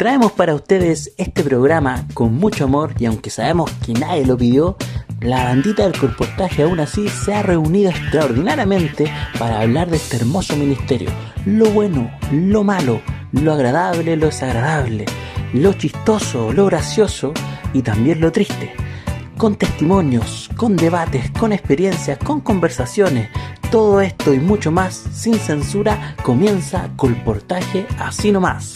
Traemos para ustedes este programa con mucho amor y aunque sabemos que nadie lo pidió, la bandita del colportaje aún así se ha reunido extraordinariamente para hablar de este hermoso ministerio. Lo bueno, lo malo, lo agradable, lo desagradable, lo chistoso, lo gracioso y también lo triste. Con testimonios, con debates, con experiencias, con conversaciones, todo esto y mucho más sin censura comienza Colportaje así nomás.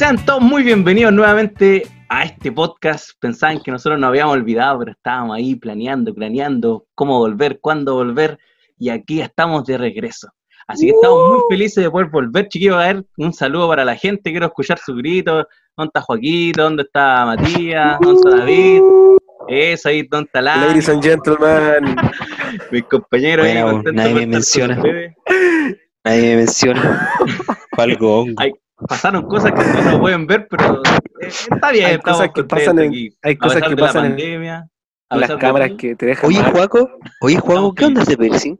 Sean todos muy bienvenidos nuevamente a este podcast. Pensaban que nosotros nos habíamos olvidado, pero estábamos ahí planeando, planeando cómo volver, cuándo volver, y aquí estamos de regreso. Así que estamos muy felices de poder volver, chiquillos. A ver, un saludo para la gente. Quiero escuchar su grito. ¿Dónde está Joaquito? ¿Dónde está Matías? ¿Dónde está David? Eso ahí, ¿dónde está la? Ladies and gentlemen. Mis compañeros ahí, Bueno, nadie me menciona. Nadie me menciona. Algo hongo. Ay, pasaron cosas que no pueden ver, pero eh, está bien, Hay estamos cosas que pasan en- aquí. hay A cosas pesar que de la pasan en- pandemia, a Las cámaras que te dejan Oye. Juaco, oye, Juaco, ¿qué onda ese piercing?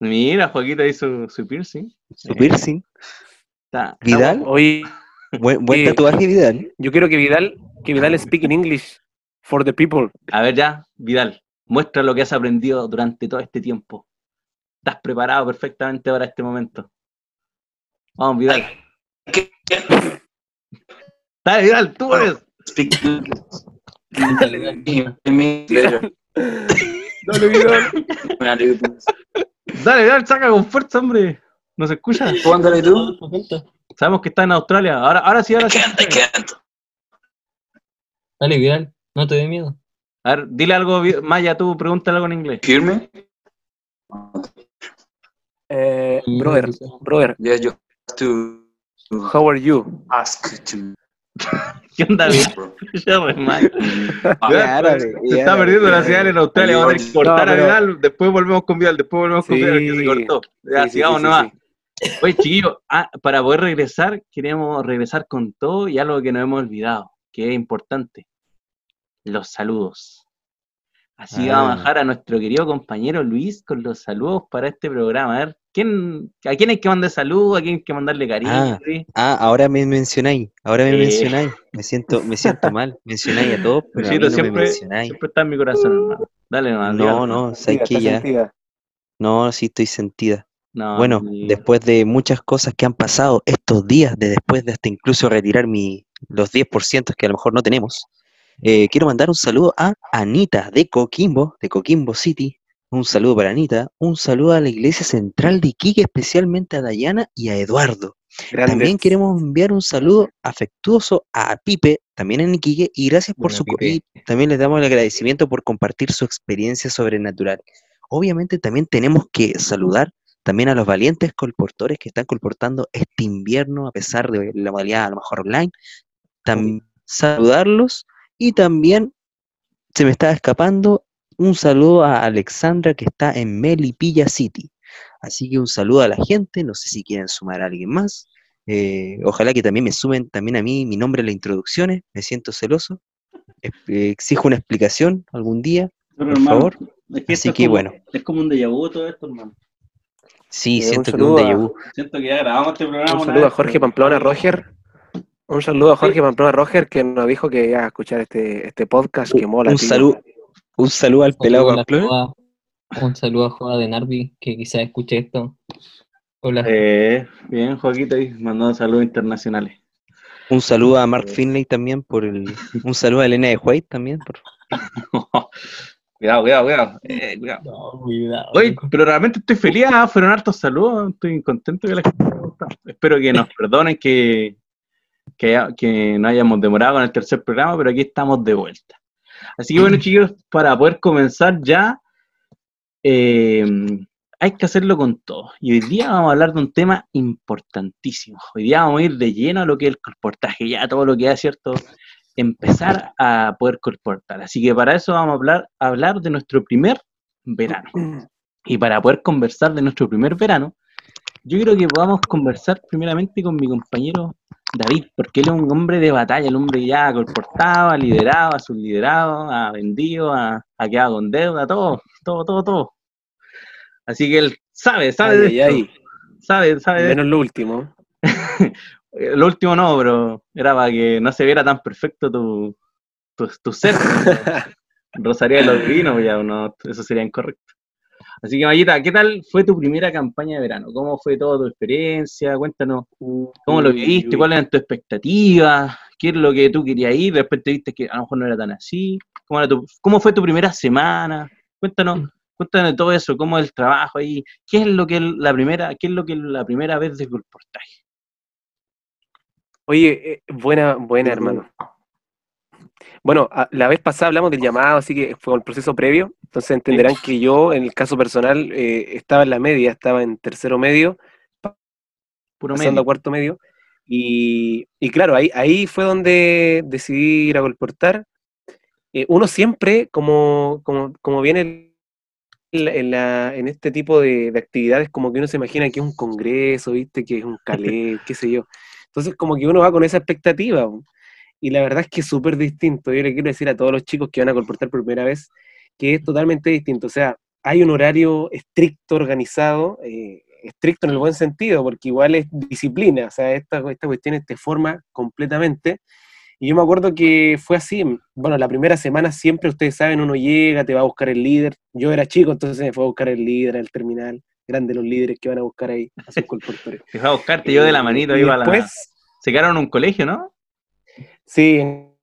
Mira, Joaquito hizo su piercing. Su piercing. Está- ¿Vidal? Oye, Buen, buen Sí. tatuaje, Vidal. yo quiero que Vidal, que Vidal speak in English for the people. A ver ya, Vidal, muestra lo que has aprendido durante todo este tiempo. Estás preparado perfectamente para este momento. Vamos, Vidal. Dale, Vidal, tú eres. Dale, Vidal. Dale, Vidal, saca con fuerza, hombre. ¿No se escucha? Póngale tú. Sabemos que está en Australia. Ahora, ahora sí, ahora sí. Dale, Vidal, no te dé miedo. A ver, dile algo, Maya, tú pregúntale algo en inglés. ¿Firme? Eh, brother, brother, Yeah, you have to how are you? ask to. ¿Qué onda. Ya, pues. Ah, Se está perdiendo la señal en Australia. Vamos a cortar No, a Vidal. Después volvemos con Vidal. Después volvemos con Sí. Vidal, que se cortó. Ya, Sí, sigamos sí, nomás. Oye, chiquillos, ah, para poder regresar, queremos regresar con todo y algo que nos hemos olvidado, que es importante. Los saludos. Así que vamos a Ah. dejar a nuestro querido compañero Luis con los saludos para este programa. A ver, ¿quién, ¿a quién hay que mandar saludos? ¿A quién hay que mandarle cariño? Ah. Ah, ahora me mencionáis. Ahora me mencionáis. Me siento, me siento mal. Mencionáis a todos, pero a mí Luisito, no me siempre, mencionáis. siempre está en mi corazón, hermano. Dale, hermano. No, no, sabes que ya. sentida. No, sí estoy sentida. No, Bueno, después de muchas cosas que han pasado estos días, de después de hasta incluso retirar mi, los 10% que a lo mejor no tenemos, eh, quiero mandar un saludo a Anita de Coquimbo, de Coquimbo City. Un saludo para Anita, un saludo a la Iglesia Central de Iquique, especialmente a Dayana y a Eduardo. Grandes. También queremos enviar un saludo afectuoso a Pipe, también en Iquique, y gracias por su Pipe. y también les damos el agradecimiento por compartir su experiencia sobrenatural. Obviamente también tenemos que saludar también a los valientes colportores que están colportando este invierno a pesar de la modalidad a lo mejor online. También saludarlos y también se me estaba escapando un saludo a Alexandra que está en Melipilla City. Así que un saludo a la gente, no sé si quieren sumar a alguien más. eh, ojalá que también me sumen también a mí mi nombre en las introducciones, me siento celoso. Eh, exijo una explicación algún día, Pero, por hermano, favor. es que Así que como- bueno. Es como un déjà vu todo esto, hermano. Sí, Eh, un siento que es un saludo a- déjà vu. Siento que ya grabamos este programa. Un saludo a Jorge Pamplona Roger. Un saludo a Jorge Pamplona Roger que nos dijo que iba a escuchar este, este podcast que mola. Un saludo, un saludo al pelado Pamplona. Joa- Un saludo a Joa de Narvi, que quizás escuche esto. Hola. Eh, bien, Joaquito ahí mandando saludos internacionales. Un saludo a Mark Finlay también por el. Un saludo a Elena de White también. Por... cuidado, cuidado, cuidado. Eh, cuidado. No, cuidado. Oye, pero realmente estoy feliz, ah, fueron hartos saludos, estoy contento que la gente. Espero que nos perdonen que, que, que no hayamos demorado con el tercer programa, pero aquí estamos de vuelta. Así que bueno, chicos, para poder comenzar ya, eh, hay que hacerlo con todo. Y hoy día vamos a hablar de un tema importantísimo. Hoy día vamos a ir de lleno a lo que es el colportaje, ya todo lo que es cierto, empezar a poder colportar. Así que para eso vamos a hablar, hablar de nuestro primer verano. Y para poder conversar de nuestro primer verano, yo creo que podamos conversar primeramente con mi compañero David, porque él es un hombre de batalla, el hombre ya ha colportado, ha liderado, ha subliderado, ha vendido, ha, ha quedado con deuda, todo, todo, todo, todo. Así que él sabe, sabe de Ay, ay, esto. sabe, sabe. de- Menos lo último. Lo último no, pero era para que no se viera tan perfecto tu, tu, tu ser. Rosaría de los vinos, ya no, eso sería incorrecto. Así que, Mayita, ¿qué tal fue tu primera campaña de verano? ¿Cómo fue toda tu experiencia? Cuéntanos cómo lo viviste, cuáles eran tus expectativas, qué es lo que tú querías ir, después te viste que a lo mejor no era tan así. ¿Cómo, era tu- cómo fue tu primera semana? Cuéntanos, cuéntanos todo eso, cómo es el trabajo ahí, qué es lo que es la primera, qué es lo que la primera vez de colportaje. Oye, eh, buena, buena, hermano. Bueno, a- la vez pasada hablamos del llamado, así que fue el proceso previo. Entonces entenderán que yo, en el caso personal, eh, estaba en la media, estaba en tercero medio, Puro pasando medio. a cuarto medio. Y, y claro, ahí, ahí fue donde decidí ir a colportar. Eh, uno siempre, como, como, como viene la- en este tipo de, de actividades, como que uno se imagina que es un congreso, ¿viste? Que es un calé, qué sé yo. Entonces, como que uno va con esa expectativa. Y la verdad es que es súper distinto. Yo le quiero decir a todos los chicos que van a colportar por primera vez que es totalmente distinto. O sea, hay un horario estricto, organizado, eh, estricto en el buen sentido, porque igual es disciplina. O sea, esta, esta cuestión te forma completamente. Y yo me acuerdo que fue así. Bueno, la primera semana siempre, ustedes saben, uno llega, te va a buscar el líder. Yo era chico, entonces me fue a buscar el líder al terminal. Grandes los líderes que van a buscar ahí a sus colportores. Te fue a buscarte yo de la manito, iba a la. Se quedaron en un colegio, ¿no? Sí, en.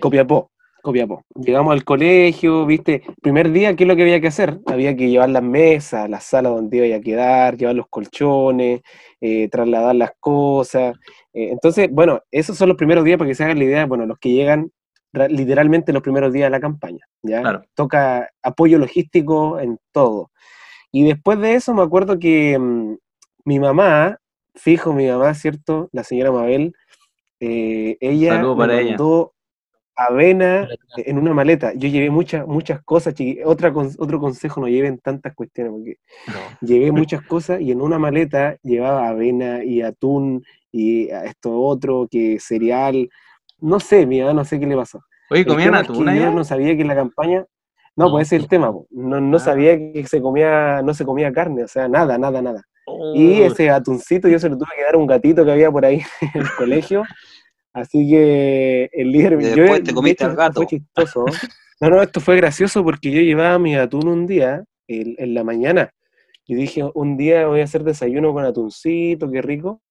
Copiapó, Copiapó. Llegamos al colegio, viste, primer día, ¿qué es lo que había que hacer? Había que llevar las mesas, la sala donde iba a quedar, llevar los colchones, eh, trasladar las cosas. Eh, entonces, bueno, esos son los primeros días para que se hagan la idea, bueno, los que llegan ra- literalmente los primeros días de la campaña, ¿ya? Claro. Toca apoyo logístico en todo. Y después de eso me acuerdo que mm, mi mamá, fijo mi mamá, ¿cierto? La señora Mabel, eh, ella me mandó avena en una maleta. Yo llevé muchas, muchas cosas, chiqui- Otra, con- otro consejo, no lleven tantas cuestiones, porque llevé muchas cosas y en una maleta llevaba avena y atún y esto otro, que cereal. No sé, mi mamá, no sé qué le pasó. Oye, ¿comían tema es que atún yo no sabía que en la campaña. No, No, pues ese es el tema, po. No, no Ah. sabía que se comía, no se comía carne, o sea, nada, nada, nada. Oh, Y ese atuncito yo se lo tuve que dar a un gatito que había por ahí en el colegio. Así que el líder. Y yo, después te comiste al gato. Fue chistoso. No, no, esto fue gracioso porque yo llevaba mi atún un día, en la mañana, y dije, un día voy a hacer desayuno con atuncito, qué rico.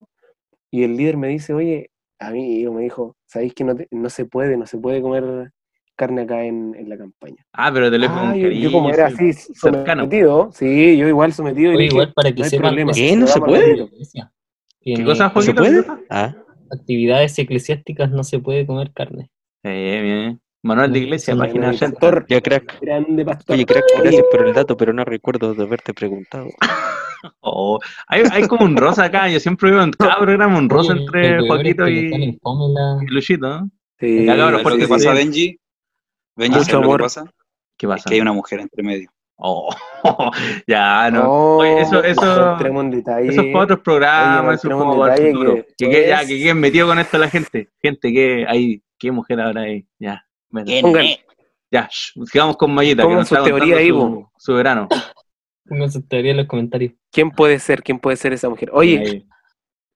Y el líder me dice, oye, a mí me dijo, ¿sabéis que no, te- no se puede, no se puede comer carne acá en, en la campaña? Ah, pero te lo Ah, con yo, yo como era sí. así cercano. sometido, sí, yo igual sometido. Oye, igual para que no sepan, problema, cosas ¿Qué? ¿No se puede? ¿Qué En, cosa, ¿No se Joaquito? puede? Ah, actividades eclesiásticas no se puede comer carne. Eh, bien. Manual de iglesia, Sí, página Bueno, 80. pastor, ya crack. grande pastor. Oye, crack, gracias por el dato, pero no recuerdo de haberte preguntado. Oh, hay, hay como un rosa acá, yo siempre veo en cada programa un rosa entre peor es Joaquito y, y Luchito, ¿no? sí, Ya, cabrón, ¿Sabes ¿por lo qué que pasa, sí? Benji? Benji, Mucho ¿sabes lo amor. que pasa? ¿Qué Es pasa? que hay una mujer entre medio. Oh, ya, no. No, Oye, eso- eso- no entremos en detalle. Eso es para otros programas, eso es entremos en como para el detalle futuro. que Que, que- ya, es- que queden metido con esto la gente. Gente, que hay, qué mujer ahora hay. Ya. Pongan, ya, shh, sigamos con Mayita, que Pongan nos su está teoría ahí, su, su verano. Pongan sus teorías en los comentarios. ¿quién puede ser? ¿Quién puede ser esa mujer? Oye, Ahí.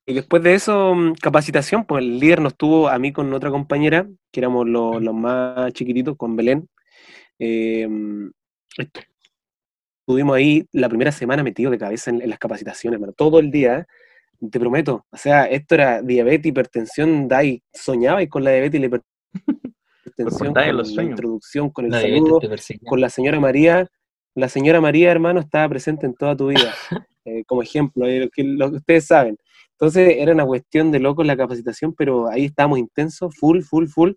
Y después de eso, mm, capacitación, pues el líder nos tuvo a mí con otra compañera, que éramos los, los más chiquititos, con Belén. Eh, estu- estuvimos ahí la primera semana metidos de cabeza en, en las capacitaciones, hermano, todo el día, ¿eh? te prometo. O sea, esto era diabetes, hipertensión, dai, soñaba y con la diabetes y la hipertensión, con los la introducción, con el La saludo, con la señora María. La señora María, hermano, estaba presente en toda tu vida, eh, como ejemplo, eh, lo, que, lo que ustedes saben. Entonces era una cuestión de locos la capacitación, pero ahí estábamos intensos, full, full, full,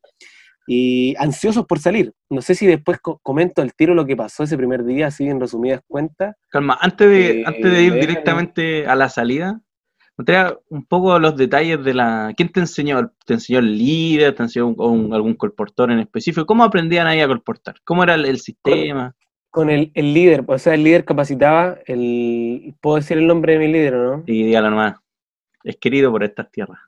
y ansiosos por salir. No sé si después co- comento al tiro lo que pasó ese primer día, así en resumidas cuentas. Calma, antes de, Eh, antes de ir directamente a la salida, gustaría un poco los detalles de la. ¿Quién te enseñó? ¿Te enseñó el líder? ¿Te enseñó un- un- algún colportor en específico? ¿Cómo aprendían ahí a colportar? ¿Cómo era el, el sistema? Con el, el líder, o sea, el líder capacitaba, el, ¿puedo decir el nombre de mi líder o no? Y dígalo nomás. Es querido por estas tierras.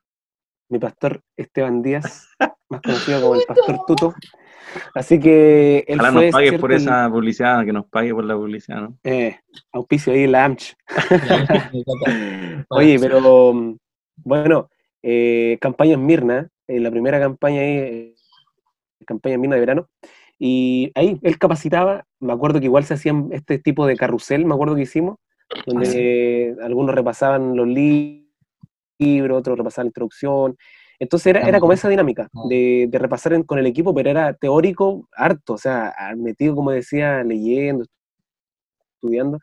mi pastor Esteban Díaz, más conocido como el pastor Tuto. Así que él Ojalá fue, nos pague ¿cierto? por esa publicidad, que nos pague por la publicidad, ¿no? Eh, auspicio ahí, la AMCH. Oye, pero bueno, eh, campaña en Mirna, eh, la primera campaña ahí, eh, campaña en Mirna de verano, y ahí él capacitaba, me acuerdo que igual se hacían este tipo de carrusel, me acuerdo que hicimos, donde algunos repasaban los li- libros, otros repasaban la introducción, entonces era, era como esa dinámica de, de repasar en- con el equipo, pero era teórico harto, o sea, metido, como decía, leyendo, estudiando,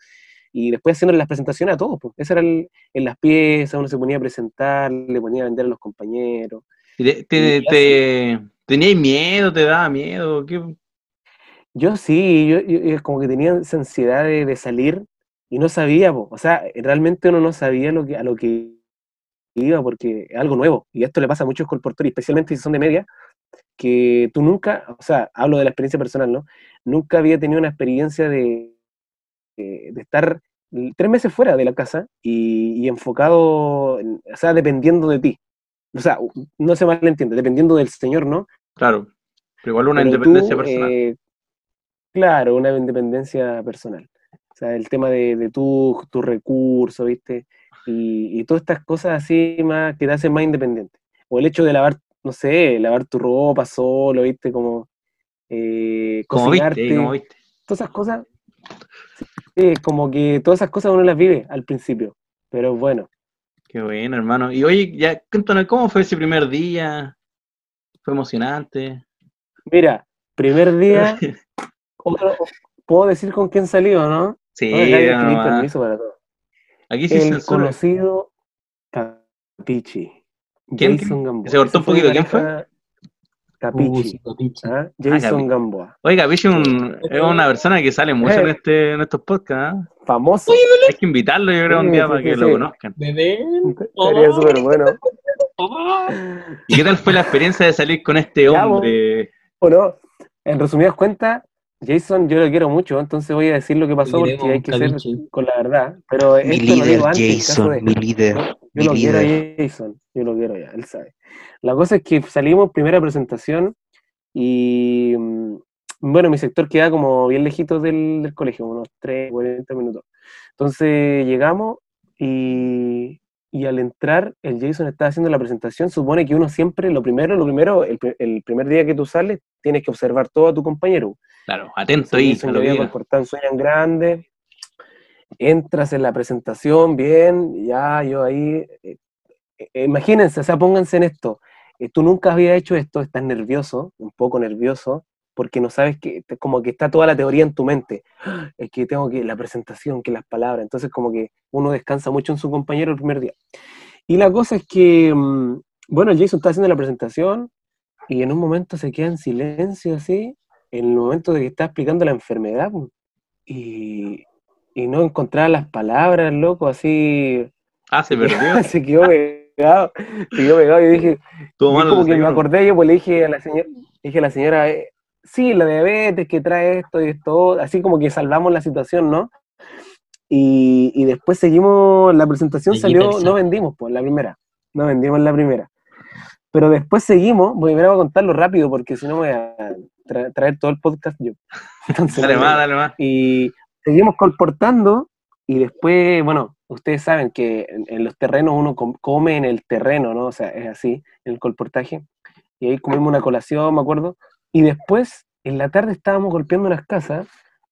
y después haciendo las presentaciones a todos, pues. Eso era el- en las piezas, uno se ponía a presentar, le ponía a vender a los compañeros. ¿Y te, te- Y te- ¿Teníais miedo? ¿Te daba miedo? ¿Qué? Yo sí, yo, yo- yo como que tenía esa ansiedad de, de salir y no sabía, po. o sea, realmente uno no sabía lo que, a lo que porque es algo nuevo. Y esto le pasa a muchos colportores, especialmente si son de media, que tú nunca, o sea, hablo de la experiencia personal, ¿no? Nunca había tenido una experiencia de, de, de estar tres meses fuera de la casa y, y enfocado, en- o sea, dependiendo de ti. O sea, no se malentiende, dependiendo del Señor, ¿no? Claro. Pero igual una Pero independencia tú, personal. eh, claro, una independencia personal. O sea, el tema de, de tu, tu recurso, ¿viste? Y, y todas estas cosas así más que te hacen más independiente. O el hecho de lavar, no sé, lavar tu ropa solo, ¿viste? Como eh, como viste, cocinarte. como viste. Todas esas cosas, sí, como que todas esas cosas uno las vive al principio. Pero bueno, Qué bueno, hermano. Y oye, ya, cuéntanos, ¿cómo fue ese primer día? ¿Fue emocionante? mira, primer día, otro- ¿puedo decir con quién salió, no? Sí, No, permiso para todo. Aquí sí el conocido Capichi. ¿Quién? Jason Gamboa. Se cortó un poquito, ¿quién fue? Uh, Capichi. sí, capichi. ¿ah? Jason Capi- Gamboa. Oiga, Pichi es un- es una persona que sale mucho en, Eh. este, en estos podcasts. ¿ah? Famoso. Hay que invitarlo, yo creo, un día sí, para sí, que lo sí. conozcan. Bebé. Sería súper bueno. ¿Y qué tal fue la experiencia de salir con este hombre? Bueno, en resumidas cuentas, Jason yo lo quiero mucho, entonces voy a decir lo que pasó porque hay que ser con la verdad. Pero Mi esto lo líder, digo antes, Jason, de- mi líder, mi Yo lo quiero a Jason, yo lo quiero ya, él sabe. La cosa es que salimos, primera presentación, y mm, bueno, mi sector queda como bien lejitos del, del colegio, unos 3, 40 minutos. Entonces llegamos y, y al entrar, el Jason estaba haciendo la presentación. Supone que uno siempre, lo primero, lo primero, el, el primer día que tú sales, tienes que observar todo a tu compañero. Claro, atento ahí Jason lo sueño en grande. Entras en la presentación, bien, ya yo ahí. eh, eh, imagínense, o sea, pónganse en esto. eh, tú nunca habías hecho esto, estás nervioso, un poco nervioso, porque no sabes que, como que está toda la teoría en tu mente. Es que tengo que, la presentación, que las palabras. Entonces, como que uno descansa mucho en su compañero el primer día. Y la cosa es que, mm, bueno, Jason está haciendo la presentación y en un momento se queda en silencio así, en el momento de que está explicando la enfermedad, y, y no encontraba las palabras, loco, así, Ah, se perdió. se quedó pegado, se quedó pegado y dije, como que me acordé yo, pues le dije a la señora, dije a la señora, eh, sí, la diabetes que trae esto y esto, así como que salvamos la situación, ¿no? Y, y después seguimos, la presentación salió, no vendimos, pues, la primera, no vendimos la primera. Pero después seguimos, voy a contarlo rápido porque si no voy a tra- traer todo el podcast yo. Entonces, Dale más, dale más. y seguimos colportando y después, bueno, ustedes saben que en, en los terrenos uno com- come en el terreno, ¿no? O sea, es así, en el colportaje. Y ahí comimos una colación, me acuerdo. Y después, en la tarde estábamos golpeando unas casas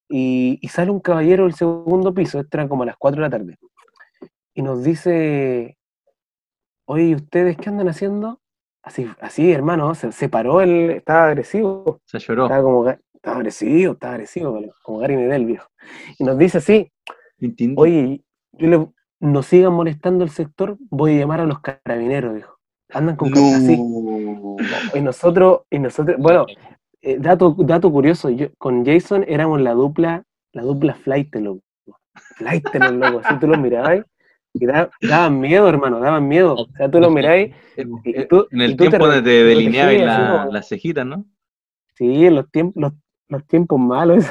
y, y sale un caballero del segundo piso, esto era como a las 4 de la tarde, y nos dice, oye, ¿y ustedes qué andan haciendo? Así, así hermano, se, se paró, él estaba agresivo. Se lloró. Estaba como, estaba agresivo, estaba agresivo, como- Gary Medel, viejo. Y nos dice así, tin. oye, yo le, no sigan molestando el sector, voy a llamar a los carabineros, dijo. Andan con car- así. No. Y nosotros, y nosotros, bueno, eh, dato, dato curioso, yo, con Jason éramos la dupla, la dupla flight, loco. Flight, loco, así tú los mirabas y da- daban miedo, hermano, daban miedo. O sea, tú los mirabas y tú- en el y tú tiempo te te delineabas la- las cejitas, ¿no? Sí, en los tiempos, los, los tiempos malos.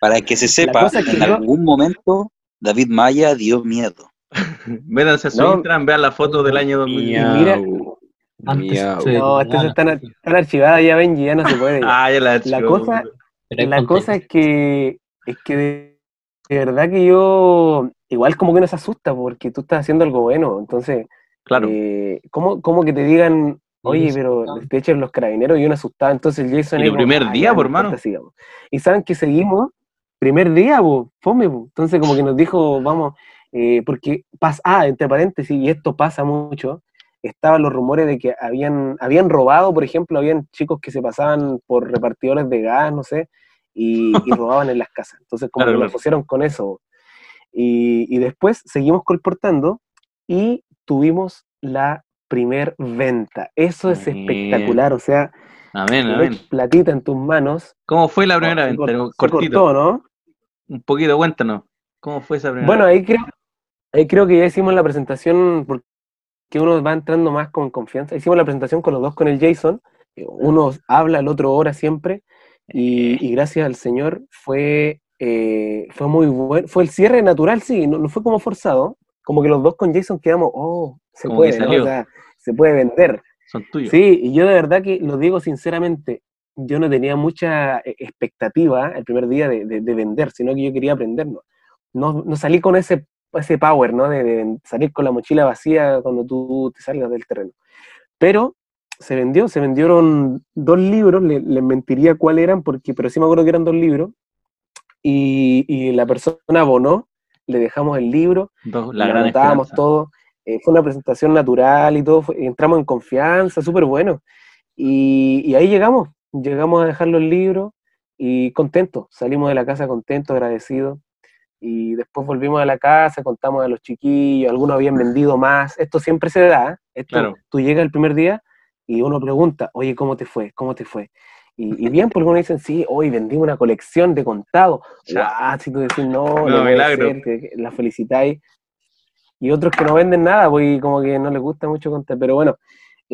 Para que se sepa, en yo- algún momento David Maya dio miedo. Métanse a su No. Instagram, vean la foto del año 2000. Y mira, Antes Miau. se No, estas están, están archivadas ya, Benji, ya no se puede. Ah, ya la, La cosa- La cosa es que, es que de, de verdad que yo, igual como que nos asusta porque tú estás haciendo algo bueno. Entonces, Claro. eh, ¿cómo, cómo que te digan, oye, pero te echan los carabineros y uno asustado? Entonces Jason Y el primer "Ah, día, por no hermano. sigamos". Y saben que seguimos, primer día, po, fome, po. Entonces como que nos dijo, vamos, eh, porque pasa, ah, entre paréntesis, y esto pasa mucho, estaban los rumores de que habían, habían robado, por ejemplo, habían chicos que se pasaban por repartidores de gas, no sé, y, y robaban en las casas. Entonces, como Claro, que lo claro. pusieron con eso. Y, y después seguimos colportando y tuvimos la primer venta. Eso es espectacular, o sea, Amén, amén. platita en tus manos. ¿Cómo fue la primera venta? Cortito. cortó, ¿no? Un poquito, cuéntanos. ¿Cómo fue esa primera Bueno, ahí creo, ahí creo que ya hicimos la presentación porque uno va entrando más con confianza. Hicimos la presentación con los dos, con el Jason. eh, Uno habla, el otro ora siempre. Y, y gracias al Señor fue, eh, fue muy bueno. Fue el cierre natural, sí, no, no fue como forzado. Como que los dos con Jason quedamos, oh, se Como puede, ¿no? O sea, se puede vender. Son tuyos. Sí, y yo de verdad que lo digo sinceramente, yo no tenía mucha eh, expectativa el primer día de, de- de vender, sino que yo quería aprender. No, no, no salí con ese, ese power, ¿no? De, de salir con la mochila vacía cuando tú te salgas del terreno. Pero se vendió, se vendieron dos libros, le- les mentiría cuál eran, porque, pero sí me acuerdo que eran dos libros, y, y la persona abonó, le dejamos el libro, Dos- la le esperanza. todo. eh, fue una presentación natural y todo, fue- entramos en confianza, súper bueno. Y, y ahí llegamos, llegamos a dejar los libros y contentos, salimos de la casa contentos, agradecidos. Y después volvimos a la casa, contamos a los chiquillos, algunos habían vendido más. Esto siempre se da. ¿eh? Esto, Claro. Tú llegas el primer día y uno pregunta, oye, ¿cómo te fue? ¿Cómo te fue? Y, y bien, porque uno dicen, sí, hoy vendí una colección de contado. Ya. Guau, si tú decís, no, no, No, milagro. ser, que- la felicitáis. Y otros que no venden nada, y como que no les gusta mucho contar. Pero bueno,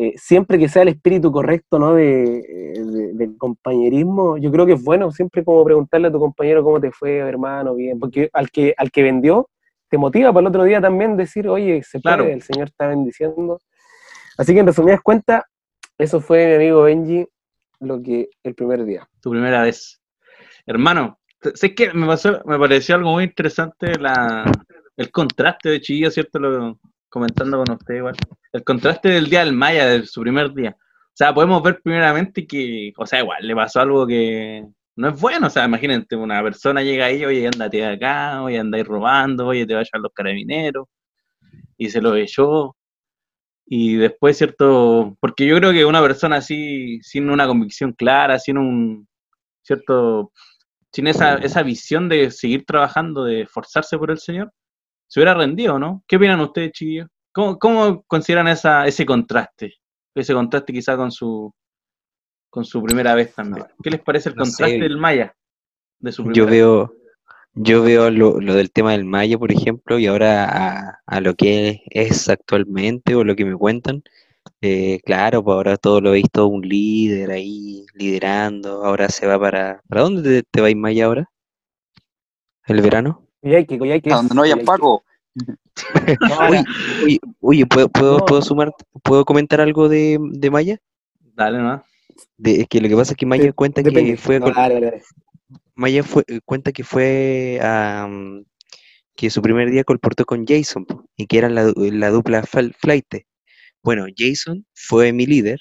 eh, siempre que sea el espíritu correcto, ¿no? De, eh, de- del compañerismo, yo creo que es bueno siempre como preguntarle a tu compañero cómo te fue, hermano, bien. Porque al que, al que vendió, te motiva para el otro día también decir, oye, se puede, Claro. el Señor está bendiciendo. Así que en resumidas cuentas, eso fue mi amigo Benji, lo que el primer día. tu primera vez. Hermano, sé que me pasó, me pareció algo muy interesante la, el contraste de Chillo, ¿cierto? Lo, comentando con usted igual. El contraste del día del Maya, de su primer día. O sea, podemos ver primeramente que, o sea, igual le pasó algo que no es bueno. O sea, imagínate, una persona llega ahí, oye, andate de acá, oye, andáis robando, oye, te vayan los carabineros, y se lo echó. Y después, ¿cierto? Porque yo creo que una persona así, sin una convicción clara, sin un, ¿cierto? Sin esa, esa visión de seguir trabajando, de esforzarse por el Señor, se hubiera rendido, ¿no? ¿Qué opinan ustedes, chiquillos? ¿Cómo, cómo consideran esa, ese contraste? Ese contraste quizá con su con su primera vez también. ¿Qué les parece el no sé. contraste del Maya? De su Yo vez? veo, yo veo lo, lo del tema del Maya, por ejemplo, y ahora a, a lo que es actualmente o lo que me cuentan. eh, claro, pues ahora todo lo veis todo un líder ahí liderando. Ahora se va para. ¿Para dónde te, te vais Maya ahora? ¿El verano? Coyhaique, donde no haya. Paco. Oye, oye, ¿puedo, puedo, No. puedo sumar, puedo comentar algo de, de Maya? Dale, ¿no? De, es que lo que pasa es que Maya cuenta depende. que fue No, con- dale, dale, dale. Maya fue, cuenta que fue a, mm, que su primer día colportó con Jason y que eran la, la dupla flight. Bueno, Jason fue mi líder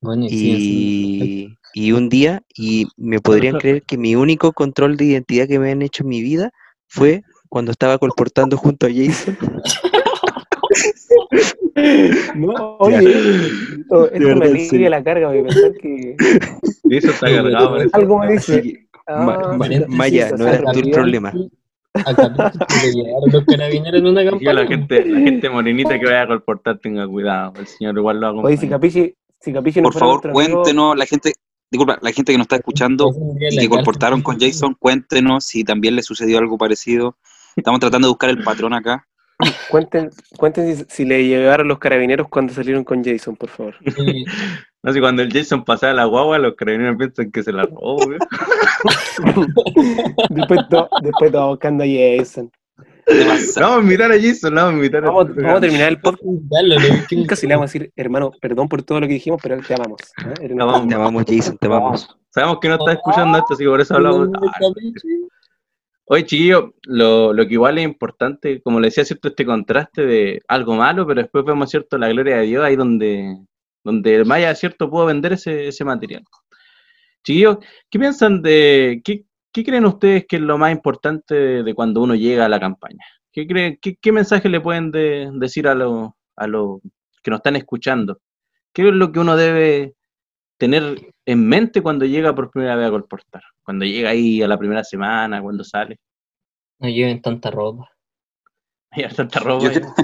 Bueno, y sí, sí. y, y un día, y me podrían creer que mi único control de identidad que me han hecho en mi vida fue cuando estaba colportando junto a Jason. No, oye, esto, esto me en alivia serio. la carga, voy a pensar que eso está cargado, algo me dice. Ma- Ah, Ma- sí, Maya, sí, no sí, el sí, problema. A Capítulo le llegaron los carabineros en una campaña. la gente, la gente morenita que vaya a colportar tenga cuidado. El Señor igual lo Oye, si Por favor, cuéntenos, la gente, disculpa, la gente que nos está escuchando y que cárcel. colportaron con Jason, cuéntenos si también le sucedió algo parecido. Estamos tratando de buscar el patrón acá. cuenten, cuenten si, si le llevaron los carabineros cuando salieron con Jason, por favor. No sé, cuando el Jason pasaba la guagua, los carabineros piensan que se la robó, después, to- después todo buscando a Jason. No, vamos a invitar a Jason, no, vamos a invitar a Vamos, vamos a terminar el podcast. Dale, ¿no? ¿Qué- Casi le vamos a decir, hermano, perdón por todo lo que dijimos, pero te amamos. ¿eh? Te amamos, Jason, te amamos. Sabemos que no está escuchando esto, así que por eso hablamos. Oye, chiquillo, lo, lo que igual es importante, como le decía, cierto, este contraste de algo malo, pero después vemos, cierto, la gloria de Dios, ahí donde, donde el Maya, cierto, pudo vender ese, ese material. Chiquillos, ¿qué piensan de, qué, qué creen ustedes que es lo más importante de, cuando uno llega a la campaña? ¿Qué, creen, qué, qué mensaje le pueden de- decir a los a los que nos están escuchando? ¿Qué es lo que uno debe tener en mente cuando llega por primera vez a colportar? Cuando llega ahí a la primera semana, cuando sale. No lleven tanta ropa. Hay tanta ropa. Yo creo,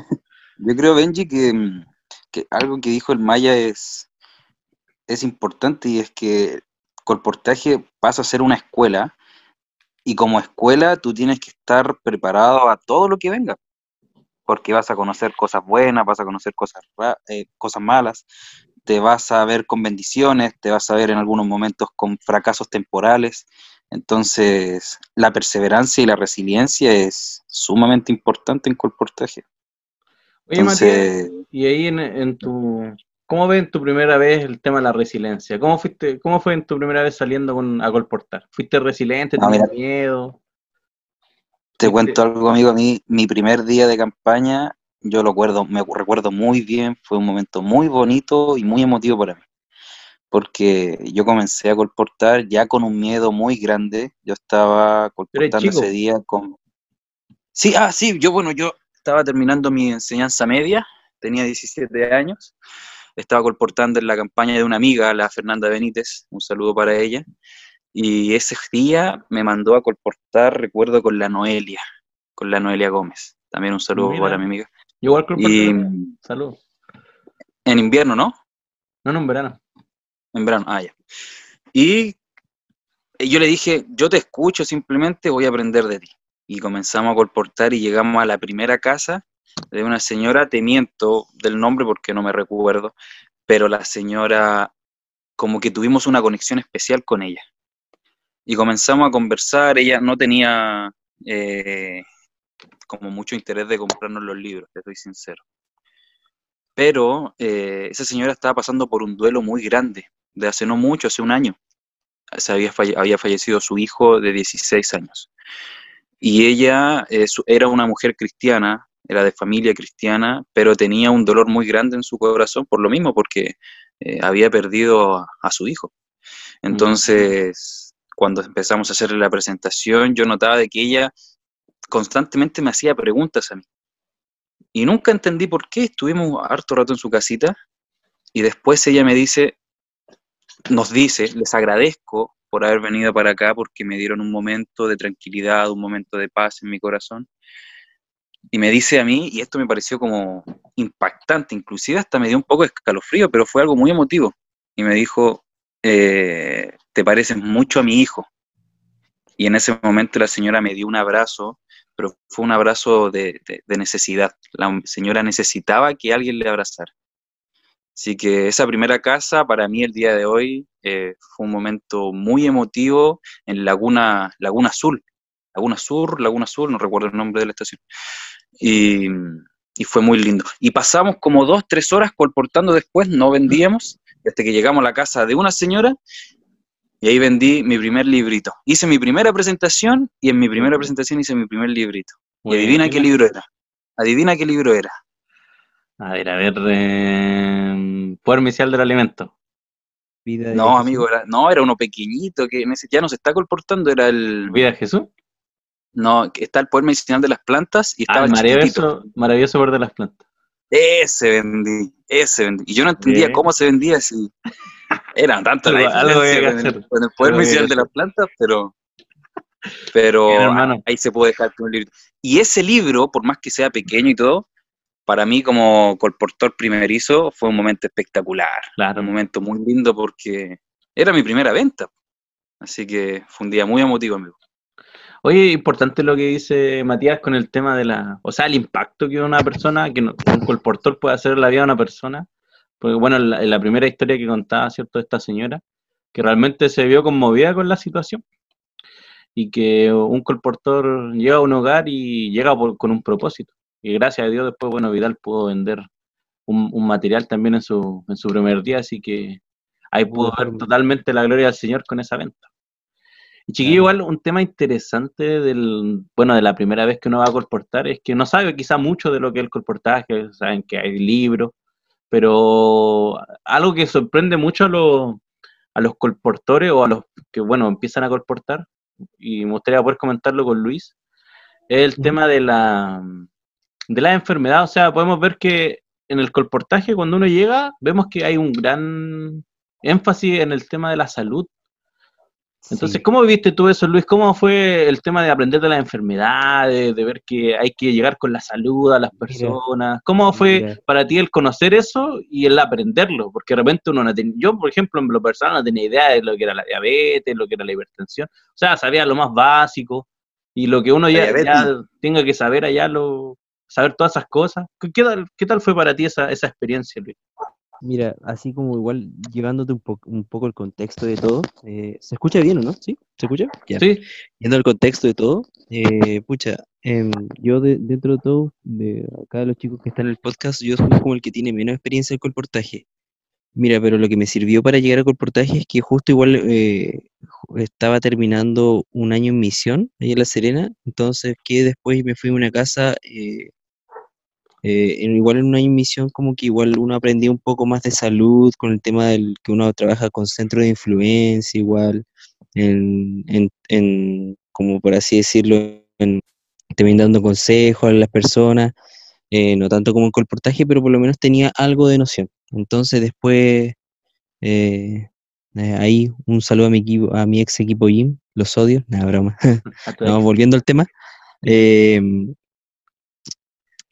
yo creo, Benji, que, que algo que dijo el Maya es, es importante y es que colportaje pasa a ser una escuela y como escuela tú tienes que estar preparado a todo lo que venga, porque vas a conocer cosas buenas, vas a conocer cosas, eh, cosas malas, te vas a ver con bendiciones, te vas a ver en algunos momentos con fracasos temporales. Entonces, la perseverancia y la resiliencia es sumamente importante en colportaje. Oye, Matías, Entonces, y ahí en, en tu. ¿Cómo ves en tu primera vez el tema de la resiliencia? ¿Cómo fuiste, cómo fue en tu primera vez saliendo con, a colportar? ¿Fuiste resiliente? No, ¿Tenías miedo? te cuento algo, amigo. A mí, mi primer día de campaña, yo lo recuerdo, me recuerdo muy bien. Fue un momento muy bonito y muy emotivo para mí. Porque yo comencé a colportar ya con un miedo muy grande. Yo estaba colportando ese día con. Sí, ah, sí, yo, bueno, yo estaba terminando mi enseñanza media, tenía 17 años. Estaba colportando en la campaña de una amiga, la Fernanda Benítez. Un saludo para ella. Y ese día me mandó a colportar, recuerdo, con la Noelia, con la Noelia Gómez. También un saludo Mira. para mi amiga. Yo igual colporté. Y Salud. en invierno, ¿no? No, no, en verano. En verano, ah, ya. Y yo le dije, yo te escucho, simplemente voy a aprender de ti. Y comenzamos a colportar y llegamos a la primera casa de una señora, te miento del nombre porque no me recuerdo, pero la señora, como que tuvimos una conexión especial con ella. Y comenzamos a conversar, ella no tenía eh, como mucho interés de comprarnos los libros, te soy sincero. Pero eh, esa señora estaba pasando por un duelo muy grande, de hace no mucho, hace un año. Se había, falle- había fallecido su hijo de 16 años. Y ella eh, era una mujer cristiana, era de familia cristiana, pero tenía un dolor muy grande en su corazón por lo mismo, porque eh, había perdido a, a su hijo. Entonces, cuando empezamos a hacerle la presentación, yo notaba de que ella constantemente me hacía preguntas a mí. Y nunca entendí por qué. Estuvimos harto rato en su casita y después ella me dice, nos dice, les agradezco por haber venido para acá porque me dieron un momento de tranquilidad, un momento de paz en mi corazón. Y me dice a mí, y esto me pareció como impactante, inclusive hasta me dio un poco de escalofrío, pero fue algo muy emotivo. Y me dijo, eh, te pareces mucho a mi hijo. Y en ese momento la señora me dio un abrazo, pero fue un abrazo de, necesidad. La señora necesitaba que alguien le abrazara. Así que esa primera casa, para mí el día de hoy, eh, fue un momento muy emotivo en Laguna, Laguna Azul. Laguna Sur, Laguna Sur, no recuerdo el nombre de la estación. Y, y fue muy lindo. Y pasamos como dos, tres horas colportando después, no vendíamos, hasta que llegamos a la casa de una señora y ahí vendí mi primer librito. Hice mi primera presentación y en mi primera presentación hice mi primer librito. Y adivina qué libro era. Adivina qué libro era. A ver, a ver. Eh, Poder inicial del alimento. Vida de No, Jesús. amigo, era, no, era uno pequeñito que en ese- ya no se está colportando, era el... ¿Vida de Jesús? No, está el poder medicinal de las plantas y Ah, estaba el chiquitito. maravilloso, maravilloso poder de las plantas. Ese vendí, ese vendí. Y yo no entendía Bien. cómo se vendía así. Eran tantas las con, el, poder medicinal de las plantas, pero, pero Bien, ahí se puede dejar un libro. Y ese libro, por más que sea pequeño y todo, para mí como colportor primerizo fue un momento espectacular. Claro. Un momento muy lindo porque era mi primera venta. Así que fue un día muy emotivo, amigo. Oye, importante lo que dice Matías con el tema de la, o sea, el impacto que una persona, que un colportor puede hacer en la vida de una persona. Porque bueno, en la, en la primera historia que contaba, ¿cierto?, esta señora, que realmente se vio conmovida con la situación. y que un colportor llega a un hogar y llega por- con un propósito. Y gracias a Dios después, bueno, Vidal pudo vender un, un material también en su, en su primer día, así que ahí pudo ver totalmente la gloria del Señor con esa venta. Y chiquillo, igual un tema interesante del, bueno, de la primera vez que uno va a colportar es que no sabe quizá mucho de lo que es el colportaje, saben que hay libros, pero algo que sorprende mucho a los, a los colportores o a los que, bueno, empiezan a colportar, y me gustaría poder comentarlo con Luis, es el tema de la, de la enfermedad. O sea, podemos ver que en el colportaje, cuando uno llega, vemos que hay un gran énfasis en el tema de la salud. Entonces, Sí. ¿cómo viste tú eso, Luis? ¿Cómo fue el tema de aprender de las enfermedades, de ver que hay que llegar con la salud a las personas? ¿Cómo fue mira. para ti el conocer eso y el aprenderlo? Porque de repente uno no tenía, yo, por ejemplo, en lo personal no tenía idea de lo que era la diabetes, lo que era la hipertensión. O sea, sabía lo más básico y lo que uno ya, tenga que saber allá, lo, saber todas esas cosas. ¿Qué, qué tal, qué tal fue para ti esa, esa experiencia, Luis? Mira, así como igual llevándote un, po- un poco el contexto de todo, eh, ¿se escucha bien o no? ¿Sí? ¿Se escucha? Ya. Sí, Yendo al contexto de todo, eh, pucha, em, yo de- dentro de todo, de acá de los chicos que están en el podcast, yo soy como el que tiene menos experiencia en colportaje. Mira, pero lo que me sirvió para llegar al colportaje es que justo igual eh, estaba terminando un año en misión ahí en La Serena, entonces que después me fui a una casa, eh, igual en un año en misión como que igual uno aprendía un poco más de salud con el tema del que uno trabaja con centro de influencia, igual, en, en, en, como por así decirlo, en, también dando consejos a las personas, eh, no tanto como en colportaje, pero por lo menos tenía algo de noción. Entonces después, eh, ahí un saludo a mi equipo, a mi ex equipo Jim, los odio, nada, broma. No, volviendo al tema, eh,